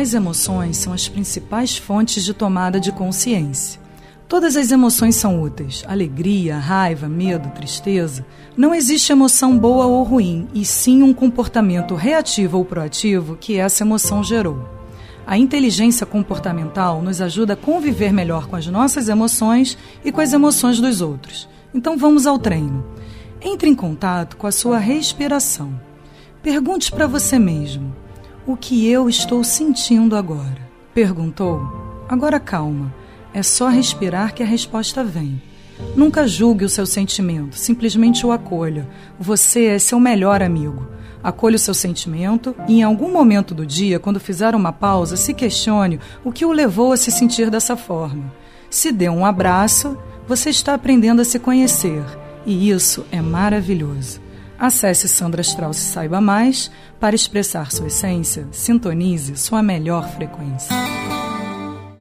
As emoções são as principais fontes de tomada de consciência. Todas as emoções são úteis: alegria, raiva, medo, tristeza. Não existe emoção boa ou ruim, e sim um comportamento reativo ou proativo que essa emoção gerou. A inteligência comportamental nos ajuda a conviver melhor com as nossas emoções e com as emoções dos outros. Então vamos ao treino. Entre em contato com a sua respiração. Pergunte para você mesmo: o que eu estou sentindo agora? Perguntou? Agora calma. É só respirar que a resposta vem. Nunca julgue o seu sentimento, simplesmente o acolha. Você é seu melhor amigo. Acolha o seu sentimento e, em algum momento do dia, quando fizer uma pausa, se questione o que o levou a se sentir dessa forma. Se dê um abraço, você está aprendendo a se conhecer e isso é maravilhoso. Acesse Sandra Strauss saiba mais. Para expressar sua essência, sintonize sua melhor frequência.